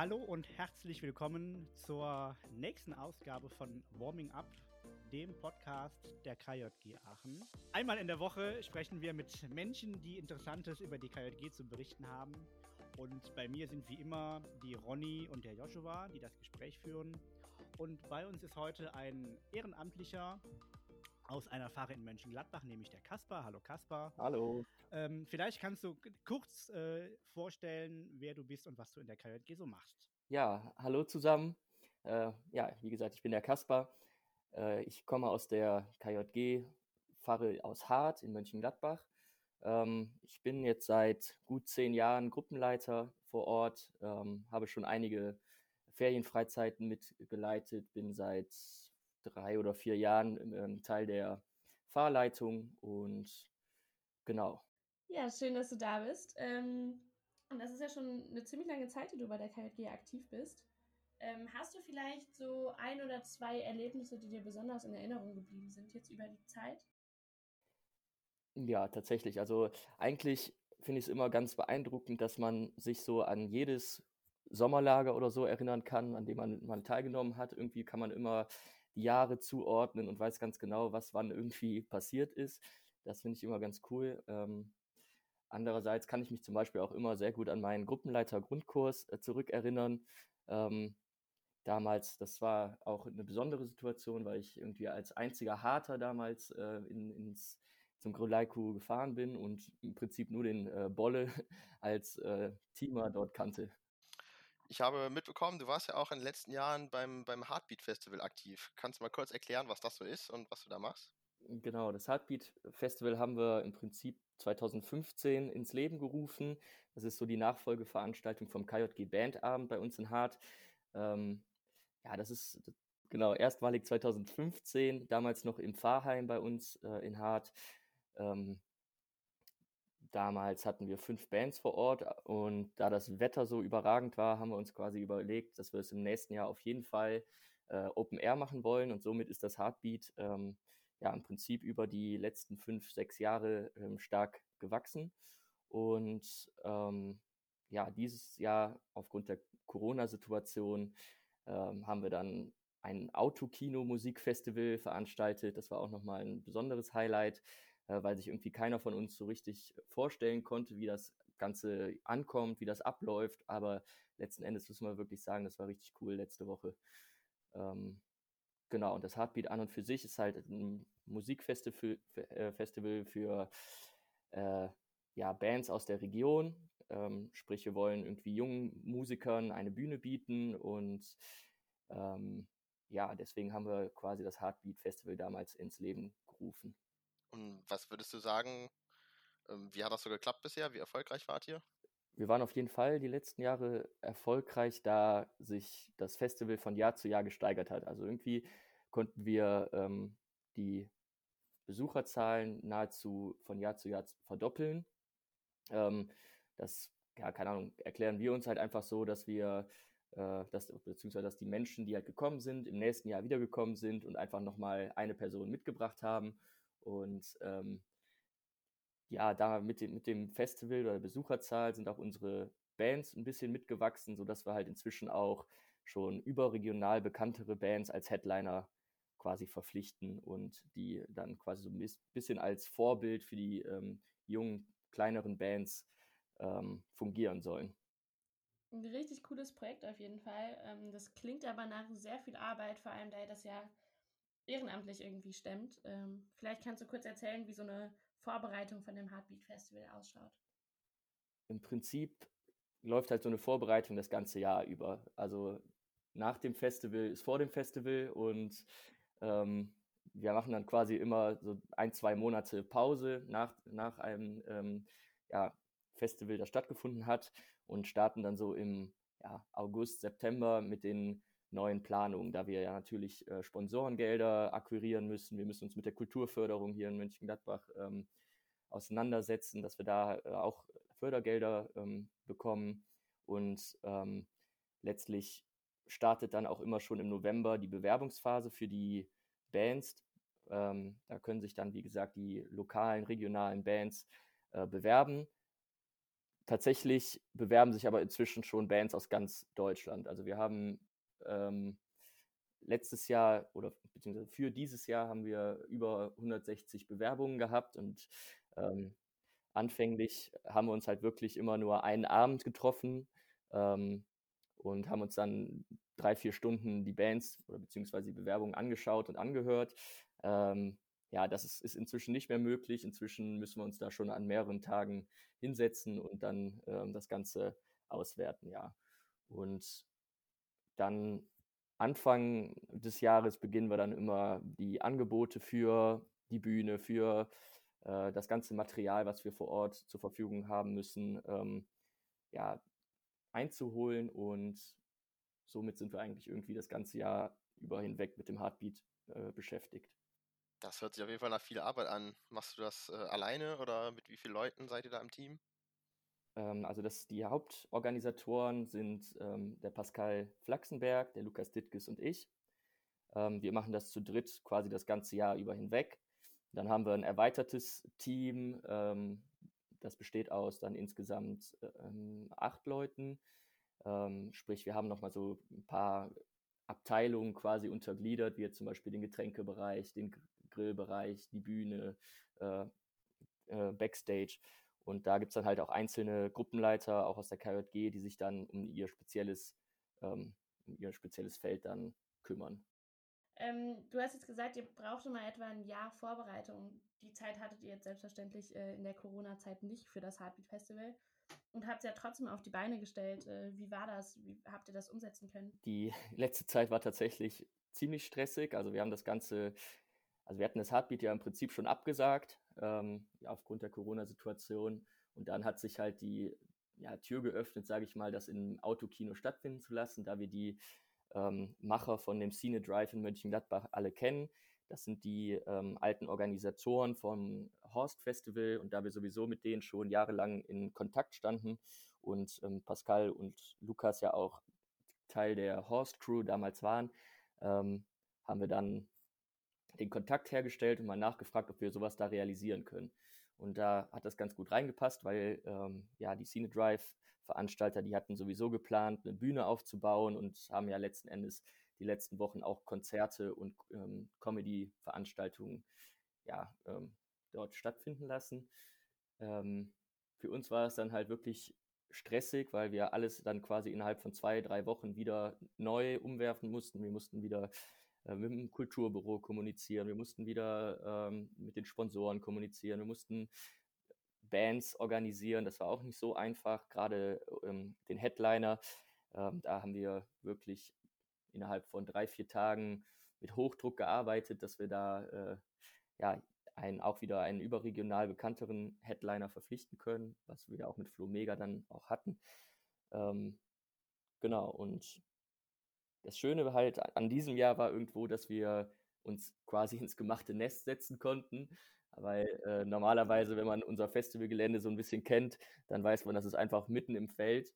Hallo und herzlich willkommen zur nächsten Ausgabe von Warming Up, dem Podcast der KJG Aachen. Einmal in der Woche sprechen wir mit Menschen, die Interessantes über die KJG zu berichten haben. Und bei mir sind wie immer die Ronny und der Joshua, die das Gespräch führen. Und bei uns ist heute ein Ehrenamtlicher aus einer Fahre in Mönchengladbach, nämlich der Kaspar. Hallo Kaspar. Hallo. Ähm, vielleicht kannst du kurz äh, vorstellen, wer du bist und was du in der KJG so machst. Ja, hallo zusammen. Äh, ja, wie gesagt, ich bin der Kaspar. Äh, ich komme aus der KJG Pfarre aus Hart in Mönchengladbach. Ähm, ich bin jetzt seit gut zehn Jahren Gruppenleiter vor Ort, ähm, habe schon einige Ferienfreizeiten mitgeleitet, bin seit drei oder vier Jahren ähm, Teil der Fahrleitung und genau. Ja, schön, dass du da bist. Ähm, und das ist ja schon eine ziemlich lange Zeit, die du bei der KJG aktiv bist. Ähm, hast du vielleicht so ein oder zwei Erlebnisse, die dir besonders in Erinnerung geblieben sind, jetzt über die Zeit? Ja, tatsächlich. Also eigentlich finde ich es immer ganz beeindruckend, dass man sich so an jedes Sommerlager oder so erinnern kann, an dem man mal teilgenommen hat. Irgendwie kann man immer die Jahre zuordnen und weiß ganz genau, was wann irgendwie passiert ist. Das finde ich immer ganz cool. Ähm, andererseits kann ich mich zum Beispiel auch immer sehr gut an meinen Gruppenleiter-Grundkurs äh, zurückerinnern. Ähm, damals, das war auch eine besondere Situation, weil ich irgendwie als einziger Harter damals äh, in, ins, zum Grolaiku gefahren bin und im Prinzip nur den äh, Bolle als äh, Teamer dort kannte. Ich habe mitbekommen, du warst ja auch in den letzten Jahren beim, beim Heartbeat Festival aktiv. Kannst du mal kurz erklären, was das so ist und was du da machst? Genau, das Heartbeat Festival haben wir im Prinzip 2015 ins Leben gerufen. Das ist so die Nachfolgeveranstaltung vom KJG Bandabend bei uns in Hart. Ähm, ja, das ist genau erstmalig 2015, damals noch im Pfarrheim bei uns äh, in Hart. Ähm, Damals hatten wir fünf Bands vor Ort und da das Wetter so überragend war, haben wir uns quasi überlegt, dass wir es im nächsten Jahr auf jeden Fall äh, Open Air machen wollen und somit ist das Heartbeat ähm, ja im Prinzip über die letzten fünf, sechs Jahre ähm, stark gewachsen und ähm, ja, dieses Jahr aufgrund der Corona-Situation ähm, haben wir dann ein Autokino-Musikfestival veranstaltet. Das war auch nochmal ein besonderes Highlight äh, weil sich irgendwie keiner von uns so richtig vorstellen konnte, wie das Ganze ankommt, wie das abläuft. Aber letzten Endes müssen wir wirklich sagen, das war richtig cool letzte Woche. Ähm, genau, und das Heartbeat an und für sich ist halt ein Musikfestival für, äh, für äh, ja, Bands aus der Region. Ähm, sprich, wir wollen irgendwie jungen Musikern eine Bühne bieten und ähm, ja, deswegen haben wir quasi das Heartbeat Festival damals ins Leben gerufen. Und was würdest du sagen, ähm, wie hat das so geklappt bisher? Wie erfolgreich wart ihr? Wir waren auf jeden Fall die letzten Jahre erfolgreich, da sich das Festival von Jahr zu Jahr gesteigert hat. Also irgendwie konnten wir ähm, die Besucherzahlen nahezu von Jahr zu Jahr verdoppeln. Ähm, das, ja, keine Ahnung, erklären wir uns halt einfach so, dass wir, äh, dass, beziehungsweise dass die Menschen, die halt gekommen sind, im nächsten Jahr wiedergekommen sind und einfach nochmal eine Person mitgebracht haben und ähm, ja, da mit dem, mit dem Festival oder der Besucherzahl sind auch unsere Bands ein bisschen mitgewachsen, sodass wir halt inzwischen auch schon überregional bekanntere Bands als Headliner quasi verpflichten und die dann quasi so ein bisschen als Vorbild für die ähm, jungen, kleineren Bands ähm, fungieren sollen. Ein richtig cooles Projekt auf jeden Fall. Ähm, das klingt aber nach sehr viel Arbeit, vor allem da ihr das ja ehrenamtlich irgendwie stemmt. Ähm, vielleicht kannst du kurz erzählen, wie so eine Vorbereitung von dem Heartbeat Festival ausschaut. Im Prinzip läuft halt so eine Vorbereitung das ganze Jahr über. Also nach dem Festival ist vor dem Festival und ähm, wir machen dann quasi immer so ein, zwei Monate Pause nach, nach einem ähm, ja, Festival, das stattgefunden hat und starten dann so im ja, August, September mit den neuen Planungen, da wir ja natürlich äh, Sponsorengelder akquirieren müssen. Wir müssen uns mit der Kulturförderung hier in Mönchengladbach ähm, auseinandersetzen, dass wir da äh, auch Fördergelder ähm, bekommen. Und ähm, letztlich startet dann auch immer schon im November die Bewerbungsphase für die Bands. Ähm, da können sich dann, wie gesagt, die lokalen, regionalen Bands äh, bewerben tatsächlich bewerben sich aber inzwischen schon Bands aus ganz Deutschland. Also wir haben ähm, letztes Jahr oder beziehungsweise für dieses Jahr haben wir über 160 Bewerbungen gehabt und ähm, anfänglich haben wir uns halt wirklich immer nur einen Abend getroffen ähm, und haben uns dann drei, vier Stunden die Bands oder beziehungsweise die Bewerbungen angeschaut und angehört. Ähm, ja, das ist, ist, inzwischen nicht mehr möglich. Inzwischen müssen wir uns da schon an mehreren Tagen hinsetzen und dann ähm, das Ganze auswerten, ja. Und dann Anfang des Jahres beginnen wir dann immer die Angebote für die Bühne, für äh, das ganze Material, was wir vor Ort zur Verfügung haben müssen, ähm, ja, einzuholen und somit sind wir eigentlich irgendwie das ganze Jahr über hinweg mit dem Heartbeat äh, beschäftigt. Das hört sich auf jeden Fall nach viel Arbeit an. Machst du das äh, alleine oder mit wie vielen Leuten seid ihr da im Team? Ähm, also das, die Hauptorganisatoren sind ähm, der Pascal Flachsenberg, der Lukas Dittges und ich. Ähm, wir machen das zu dritt quasi das ganze Jahr über hinweg. Dann haben wir ein erweitertes Team, ähm, das besteht aus dann insgesamt ähm, acht Leuten. Ähm, sprich, wir haben nochmal so ein paar Abteilungen quasi untergliedert, wie jetzt zum Beispiel den Getränkebereich, den Grillbereich, die Bühne, äh, äh, Backstage. Und da gibt es dann halt auch einzelne Gruppenleiter, auch aus der KJG, die sich dann um ihr spezielles, ähm, um ihr spezielles Feld dann kümmern. Ähm, du hast jetzt gesagt, ihr braucht mal etwa ein Jahr Vorbereitung. Die Zeit hattet ihr jetzt selbstverständlich äh, in der Corona-Zeit nicht für das Heartbeat Festival und habt es ja trotzdem auf die Beine gestellt. Äh, wie war das? Wie habt ihr das umsetzen können? Die letzte Zeit war tatsächlich ziemlich stressig. Also wir haben das Ganze also wir hatten das Heartbeat ja im Prinzip schon abgesagt, ähm, aufgrund der Corona-Situation. Und dann hat sich halt die ja, Tür geöffnet, sage ich mal, das im Autokino stattfinden zu lassen, da wir die ähm, Macher von dem Cine Drive in Mönchengladbach alle kennen. Das sind die ähm, alten Organisatoren vom Horst Festival und da wir sowieso mit denen schon jahrelang in Kontakt standen und ähm, Pascal und Lukas ja auch Teil der Horst Crew damals waren, ähm, haben wir dann den Kontakt hergestellt und mal nachgefragt, ob wir sowas da realisieren können. Und da hat das ganz gut reingepasst, weil ähm, ja die Cine Drive Veranstalter, die hatten sowieso geplant, eine Bühne aufzubauen und haben ja letzten Endes die letzten Wochen auch Konzerte und ähm, Comedy-Veranstaltungen ja, ähm, dort stattfinden lassen. Ähm, für uns war es dann halt wirklich stressig, weil wir alles dann quasi innerhalb von zwei, drei Wochen wieder neu umwerfen mussten. Wir mussten wieder äh, mit dem Kulturbüro kommunizieren, wir mussten wieder ähm, mit den Sponsoren kommunizieren, wir mussten Bands organisieren. Das war auch nicht so einfach, gerade ähm, den Headliner. Ähm, da haben wir wirklich innerhalb von drei, vier Tagen mit Hochdruck gearbeitet, dass wir da äh, ja, einen, auch wieder einen überregional bekannteren Headliner verpflichten können, was wir auch mit Flo Mega dann auch hatten. Ähm, genau, und das Schöne halt an diesem Jahr war irgendwo, dass wir uns quasi ins gemachte Nest setzen konnten. Weil äh, normalerweise, wenn man unser Festivalgelände so ein bisschen kennt, dann weiß man, das ist einfach mitten im Feld.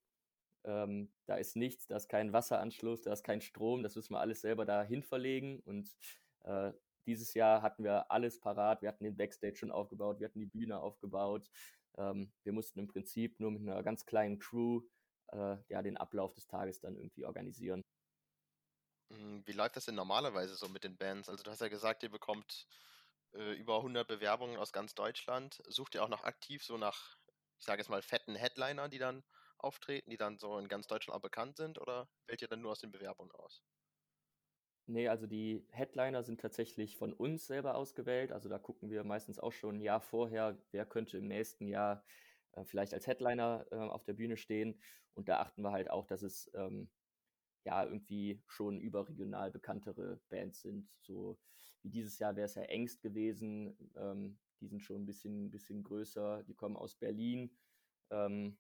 Ähm, da ist nichts, da ist kein Wasseranschluss, da ist kein Strom, das müssen wir alles selber dahin verlegen. Und äh, dieses Jahr hatten wir alles parat. Wir hatten den Backstage schon aufgebaut, wir hatten die Bühne aufgebaut. Ähm, wir mussten im Prinzip nur mit einer ganz kleinen Crew äh, ja, den Ablauf des Tages dann irgendwie organisieren. Hm, wie läuft das denn normalerweise so mit den Bands? Also du hast ja gesagt, ihr bekommt äh, über 100 Bewerbungen aus ganz Deutschland. Sucht ihr auch noch aktiv so nach, ich sage jetzt mal, fetten Headlinern, die dann auftreten, die dann so in ganz Deutschland auch bekannt sind? Oder wählt ihr dann nur aus den Bewerbungen aus? Nee, also die Headliner sind tatsächlich von uns selber ausgewählt. Also da gucken wir meistens auch schon ein Jahr vorher, wer könnte im nächsten Jahr äh, vielleicht als Headliner äh, auf der Bühne stehen. Und da achten wir halt auch, dass es ähm, ja irgendwie schon überregional bekanntere Bands sind. So wie dieses Jahr wäre es ja Engst gewesen. Ähm, die sind schon ein bisschen, bisschen größer. Die kommen aus Berlin. Ähm,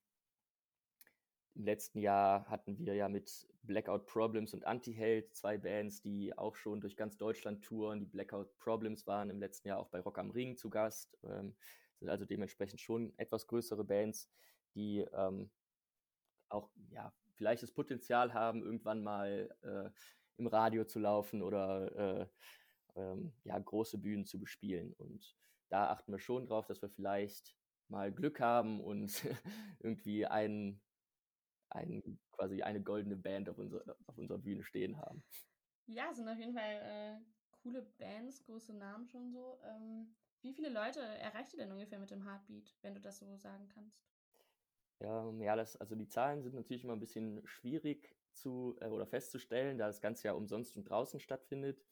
Im letzten Jahr hatten wir ja mit Blackout Problems und Anti-Held zwei Bands, die auch schon durch ganz Deutschland touren. Die Blackout Problems waren im letzten Jahr auch bei Rock am Ring zu Gast. Ähm, sind also dementsprechend schon etwas größere Bands, die ähm, auch ja, vielleicht das Potenzial haben, irgendwann mal äh, im Radio zu laufen oder äh, ähm, ja, große Bühnen zu bespielen. Und da achten wir schon drauf, dass wir vielleicht mal Glück haben und irgendwie einen, einen, quasi eine goldene Band auf, unser, auf unserer Bühne stehen haben. Ja, sind auf jeden Fall äh, coole Bands, große Namen schon so. Ähm, wie viele Leute erreicht ihr denn ungefähr mit dem Heartbeat, wenn du das so sagen kannst? Ja, ja das, also die Zahlen sind natürlich immer ein bisschen schwierig zu äh, oder festzustellen, da das Ganze ja umsonst und draußen stattfindet.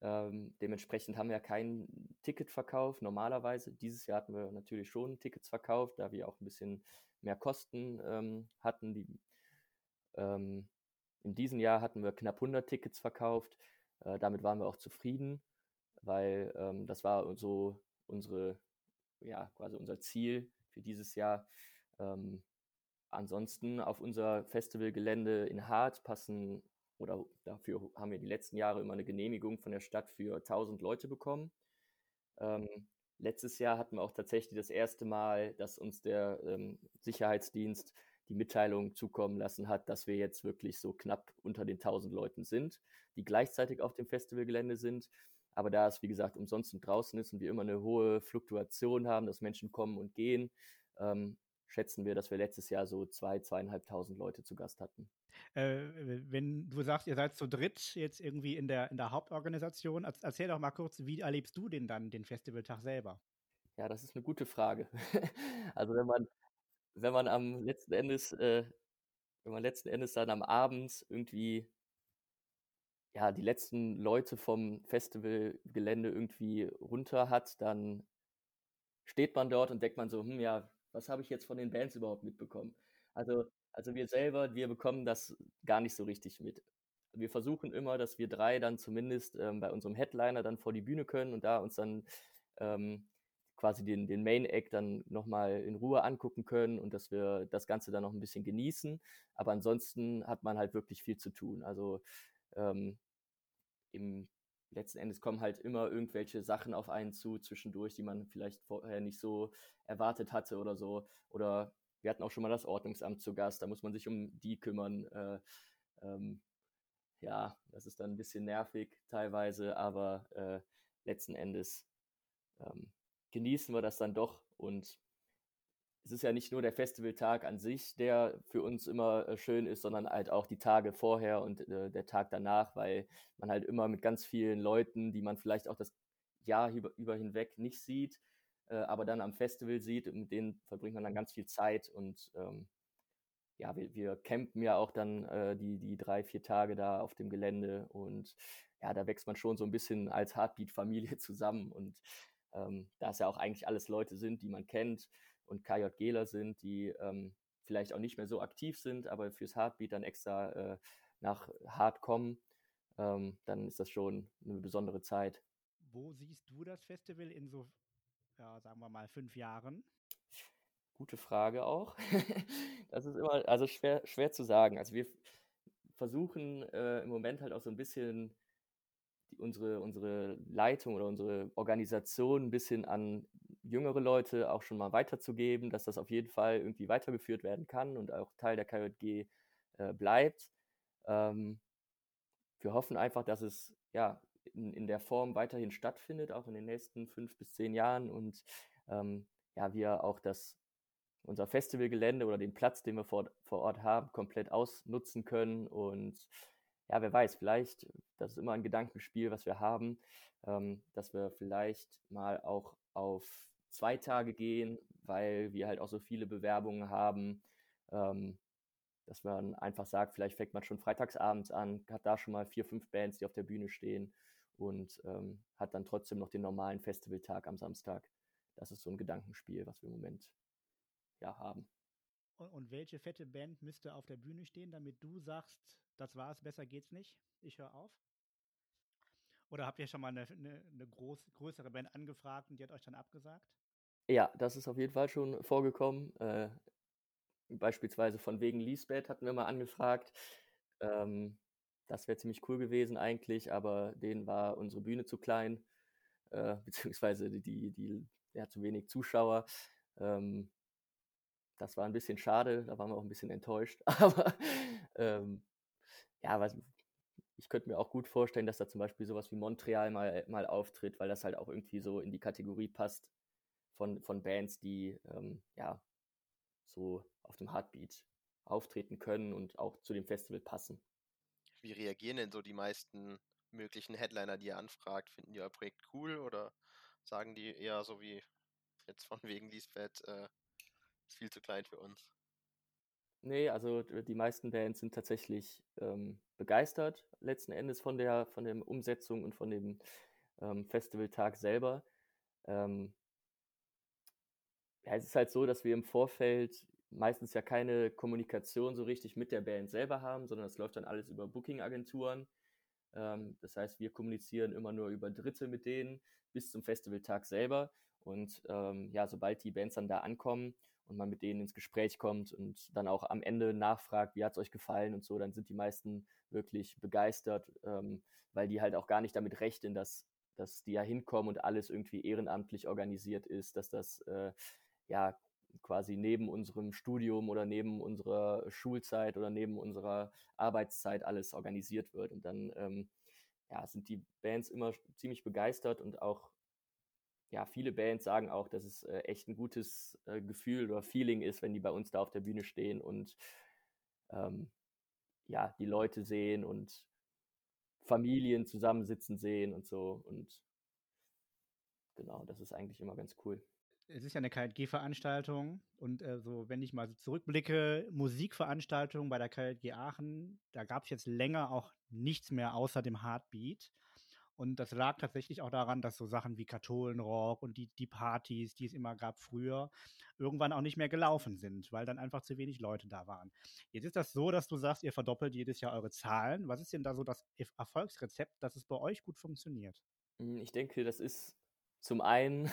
Ähm, dementsprechend haben wir keinen Ticketverkauf normalerweise. Dieses Jahr hatten wir natürlich schon Tickets verkauft, da wir auch ein bisschen mehr Kosten ähm, hatten. Die, ähm, in diesem Jahr hatten wir knapp 100 Tickets verkauft. Äh, damit waren wir auch zufrieden, weil ähm, das war so unsere, ja, quasi unser Ziel für dieses Jahr. Ähm, ansonsten auf unser Festivalgelände in Hart passen oder dafür haben wir die letzten Jahre immer eine Genehmigung von der Stadt für 1000 Leute bekommen. Ähm, letztes Jahr hatten wir auch tatsächlich das erste Mal, dass uns der ähm, Sicherheitsdienst die Mitteilung zukommen lassen hat, dass wir jetzt wirklich so knapp unter den 1000 Leuten sind, die gleichzeitig auf dem Festivalgelände sind. Aber da es, wie gesagt, umsonst und draußen ist und wir immer eine hohe Fluktuation haben, dass Menschen kommen und gehen, ähm, schätzen wir, dass wir letztes Jahr so zwei, zweieinhalbtausend Leute zu Gast hatten. Äh, wenn du sagst, ihr seid zu dritt jetzt irgendwie in der, in der Hauptorganisation, erzähl doch mal kurz, wie erlebst du denn dann den Festivaltag selber? Ja, das ist eine gute Frage. also wenn man, wenn man am letzten Endes, äh, wenn man letzten Endes dann am Abend irgendwie ja, die letzten Leute vom Festivalgelände irgendwie runter hat, dann steht man dort und denkt man so, hm, ja, was habe ich jetzt von den Bands überhaupt mitbekommen? Also, also wir selber, wir bekommen das gar nicht so richtig mit. Wir versuchen immer, dass wir drei dann zumindest ähm, bei unserem Headliner dann vor die Bühne können und da uns dann ähm, quasi den, den Main Act dann nochmal in Ruhe angucken können und dass wir das Ganze dann noch ein bisschen genießen. Aber ansonsten hat man halt wirklich viel zu tun. Also ähm, im letzten Endes kommen halt immer irgendwelche Sachen auf einen zu zwischendurch, die man vielleicht vorher nicht so erwartet hatte oder so. Oder wir hatten auch schon mal das Ordnungsamt zu Gast, da muss man sich um die kümmern. Äh, ähm, ja, das ist dann ein bisschen nervig teilweise, aber äh, letzten Endes ähm, genießen wir das dann doch und es ist ja nicht nur der Festivaltag an sich, der für uns immer äh, schön ist, sondern halt auch die Tage vorher und äh, der Tag danach, weil man halt immer mit ganz vielen Leuten, die man vielleicht auch das Jahr über, hinweg nicht sieht, äh, aber dann am Festival sieht, mit denen verbringt man dann ganz viel Zeit und ähm, ja, wir, wir campen ja auch dann äh, die, die drei, vier Tage da auf dem Gelände und ja, da wächst man schon so ein bisschen als Heartbeat-Familie zusammen und ähm, da es ja auch eigentlich alles Leute sind, die man kennt, und KJGler sind, die ähm, vielleicht auch nicht mehr so aktiv sind, aber fürs Heartbeat dann extra äh, nach Hart kommen, ähm, dann ist das schon eine besondere Zeit. Wo siehst du das Festival in so, ja, sagen wir mal, fünf Jahren? Gute Frage auch. das ist immer, also schwer, schwer zu sagen. Also wir versuchen äh, im Moment halt auch so ein bisschen die, unsere, unsere Leitung oder unsere Organisation ein bisschen an jüngere Leute auch schon mal weiterzugeben, dass das auf jeden Fall irgendwie weitergeführt werden kann und auch Teil der KJG äh, bleibt. Ähm, wir hoffen einfach, dass es ja in, in der Form weiterhin stattfindet, auch in den nächsten fünf bis zehn Jahren und ähm, ja, wir auch das unser Festivalgelände oder den Platz, den wir vor, vor Ort haben, komplett ausnutzen können. Und ja, wer weiß, vielleicht, das ist immer ein Gedankenspiel, was wir haben, ähm, dass wir vielleicht mal auch auf zwei Tage gehen, weil wir halt auch so viele Bewerbungen haben, ähm, dass man einfach sagt, vielleicht fängt man schon freitagsabends an, hat da schon mal vier, fünf Bands, die auf der Bühne stehen und ähm, hat dann trotzdem noch den normalen Festivaltag am Samstag. Das ist so ein Gedankenspiel, was wir im Moment ja haben. Und, und welche fette Band müsste auf der Bühne stehen, damit du sagst, das war's, besser geht's nicht, ich höre auf? Oder habt ihr schon mal eine, eine, eine groß, größere Band angefragt und die hat euch dann abgesagt? Ja, das ist auf jeden Fall schon vorgekommen. Äh, beispielsweise von wegen Lisbeth hatten wir mal angefragt. Ähm, das wäre ziemlich cool gewesen eigentlich, aber denen war unsere Bühne zu klein, äh, beziehungsweise die, die, ja, zu wenig Zuschauer. Ähm, das war ein bisschen schade, da waren wir auch ein bisschen enttäuscht. Aber ähm, ja, was, ich könnte mir auch gut vorstellen, dass da zum Beispiel sowas wie Montreal mal, mal auftritt, weil das halt auch irgendwie so in die Kategorie passt von, von Bands, die ähm, ja so auf dem Heartbeat auftreten können und auch zu dem Festival passen. Wie reagieren denn so die meisten möglichen Headliner, die ihr anfragt? Finden die euer Projekt cool oder sagen die eher so wie jetzt von wegen Lisbeth, äh, ist viel zu klein für uns? Nee, also die meisten Bands sind tatsächlich ähm, begeistert letzten Endes von der, von der Umsetzung und von dem ähm, Festivaltag selber. Ähm, ja, es ist halt so, dass wir im Vorfeld meistens ja keine Kommunikation so richtig mit der Band selber haben, sondern es läuft dann alles über Booking-Agenturen. Ähm, das heißt, wir kommunizieren immer nur über Dritte mit denen bis zum Festivaltag selber. Und ähm, ja, sobald die Bands dann da ankommen und man mit denen ins Gespräch kommt und dann auch am Ende nachfragt, wie hat es euch gefallen und so, dann sind die meisten wirklich begeistert, ähm, weil die halt auch gar nicht damit rechnen, dass, dass die ja hinkommen und alles irgendwie ehrenamtlich organisiert ist, dass das äh, ja quasi neben unserem Studium oder neben unserer Schulzeit oder neben unserer Arbeitszeit alles organisiert wird. Und dann ähm, ja, sind die Bands immer ziemlich begeistert und auch ja, viele Bands sagen auch, dass es äh, echt ein gutes äh, Gefühl oder Feeling ist, wenn die bei uns da auf der Bühne stehen und ähm, ja, die Leute sehen und Familien zusammensitzen sehen und so. Und genau, das ist eigentlich immer ganz cool. Es ist ja eine KLG-Veranstaltung und äh, so, wenn ich mal so zurückblicke, Musikveranstaltungen bei der KLG Aachen, da gab es jetzt länger auch nichts mehr außer dem Heartbeat. Und das lag tatsächlich auch daran, dass so Sachen wie Katholenrock und die, die Partys, die es immer gab früher, irgendwann auch nicht mehr gelaufen sind, weil dann einfach zu wenig Leute da waren. Jetzt ist das so, dass du sagst, ihr verdoppelt jedes Jahr eure Zahlen. Was ist denn da so das Erfolgsrezept, dass es bei euch gut funktioniert? Hm, ich denke, das ist zum einen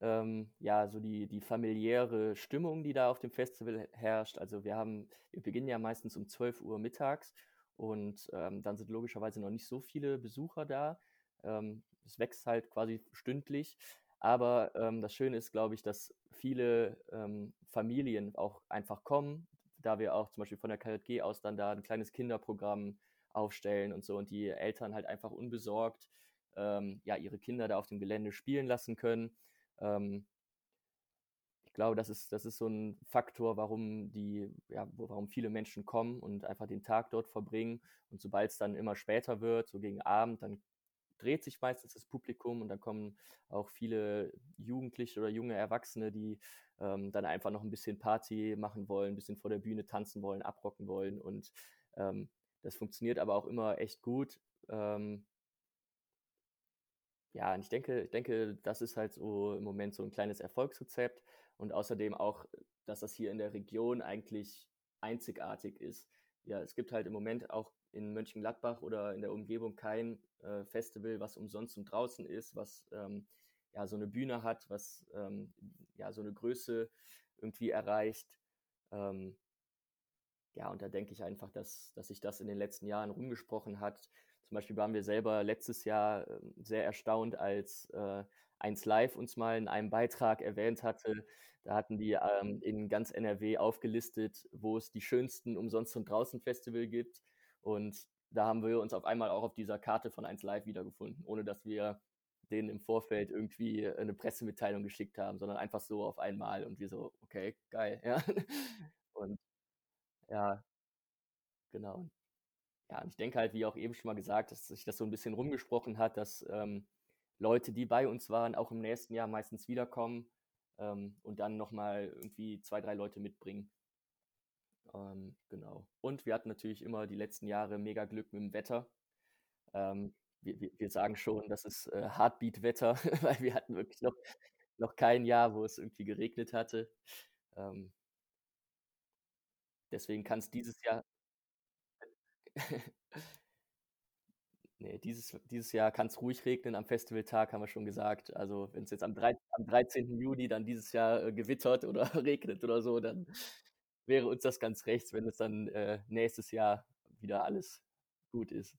ähm, ja so die, die familiäre Stimmung, die da auf dem Festival herrscht. Also wir haben, wir beginnen ja meistens um 12 Uhr mittags und ähm, dann sind logischerweise noch nicht so viele Besucher da. Ähm, es wächst halt quasi stündlich. Aber ähm, das Schöne ist, glaube ich, dass viele ähm, Familien auch einfach kommen, da wir auch zum Beispiel von der KJG aus dann da ein kleines Kinderprogramm aufstellen und so und die Eltern halt einfach unbesorgt ähm, ja ihre Kinder da auf dem Gelände spielen lassen können. Ähm, glaube, das ist, das ist so ein Faktor, warum die, ja, warum viele Menschen kommen und einfach den Tag dort verbringen. Und sobald es dann immer später wird, so gegen Abend, dann dreht sich meistens das Publikum und dann kommen auch viele Jugendliche oder junge Erwachsene, die ähm, dann einfach noch ein bisschen Party machen wollen, ein bisschen vor der Bühne tanzen wollen, abrocken wollen. Und ähm, das funktioniert aber auch immer echt gut. Ähm, ja, und ich denke, ich denke, das ist halt so im Moment so ein kleines Erfolgsrezept und außerdem auch, dass das hier in der Region eigentlich einzigartig ist. Ja, es gibt halt im Moment auch in Mönchengladbach oder in der Umgebung kein äh, Festival, was umsonst und draußen ist, was ähm, ja so eine Bühne hat, was ähm, ja so eine Größe irgendwie erreicht. Ähm, ja, und da denke ich einfach, dass, dass sich das in den letzten Jahren rumgesprochen hat. Zum Beispiel waren wir selber letztes Jahr ähm, sehr erstaunt, als äh, 1 Live uns mal in einem Beitrag erwähnt hatte. Da hatten die ähm, in ganz NRW aufgelistet, wo es die schönsten Umsonst- und Draußen-Festival gibt. Und da haben wir uns auf einmal auch auf dieser Karte von 1 Live wiedergefunden, ohne dass wir denen im Vorfeld irgendwie eine Pressemitteilung geschickt haben, sondern einfach so auf einmal und wir so, okay, geil, ja. Und ja, genau. Ja, und ich denke halt, wie auch eben schon mal gesagt, dass sich das so ein bisschen rumgesprochen hat, dass ähm, Leute, die bei uns waren, auch im nächsten Jahr meistens wiederkommen ähm, und dann nochmal irgendwie zwei, drei Leute mitbringen. Ähm, genau. Und wir hatten natürlich immer die letzten Jahre mega Glück mit dem Wetter. Ähm, wir, wir, sagen schon, das ist äh, Heartbeat-Wetter, weil wir hatten wirklich noch, noch kein Jahr, wo es irgendwie geregnet hatte. Ähm, deswegen kann es dieses Jahr Nee, dieses, dieses Jahr kann es ruhig regnen am Festivaltag, haben wir schon gesagt. Also wenn es jetzt am, 3, am 13. Juni dann dieses Jahr äh, gewittert oder regnet oder so, dann wäre uns das ganz rechts, wenn es dann äh, nächstes Jahr wieder alles gut ist.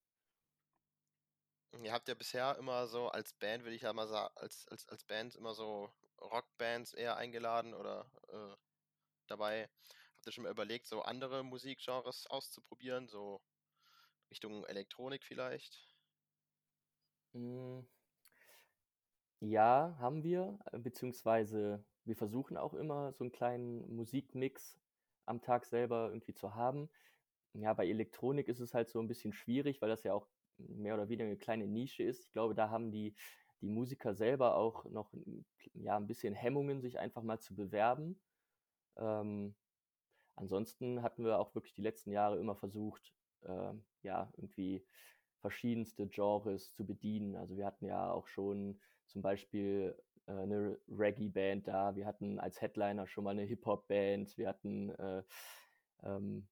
Ihr habt ja bisher immer so als Band, würde ich ja mal sagen, als, als, als Band immer so Rockbands eher eingeladen oder äh, dabei. Habt ihr schon mal überlegt, so andere Musikgenres auszuprobieren, so Richtung Elektronik vielleicht? Hm. Ja, haben wir, äh, beziehungsweise wir versuchen auch immer so einen kleinen Musikmix am Tag selber irgendwie zu haben. Ja, bei Elektronik ist es halt so ein bisschen schwierig, weil das ja auch mehr oder weniger eine kleine Nische ist. Ich glaube, da haben die die Musiker selber auch noch, ja, 'n bisschen Hemmungen, sich einfach mal zu bewerben. Ähm, ansonsten hatten wir auch wirklich die letzten Jahre immer versucht, ähm, ja, irgendwie verschiedenste Genres zu bedienen. Also, wir hatten ja auch schon zum Beispiel, äh, 'ne Reggae-Band da. Wir hatten als Headliner schon mal eine Hip-Hop-Band. Wir hatten, äh, ähm,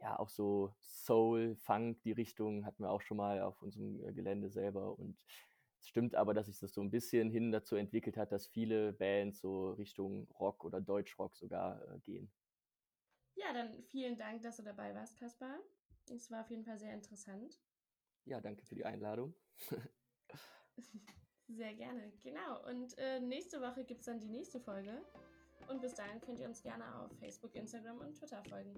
ja, auch so Soul, Funk, die Richtung hatten wir auch schon mal auf unserem, äh, Gelände selber. Und es stimmt aber, dass sich das so ein bisschen hin dazu entwickelt hat, dass viele Bands so Richtung Rock oder Deutschrock sogar, äh, gehen. Ja, dann vielen Dank, dass du dabei warst, Kaspar. Es war auf jeden Fall sehr interessant. Ja, danke für die Einladung. Sehr gerne, genau. Und äh, nächste Woche gibt es dann die nächste Folge. Und bis dahin könnt ihr uns gerne auf Facebook, Instagram und Twitter folgen.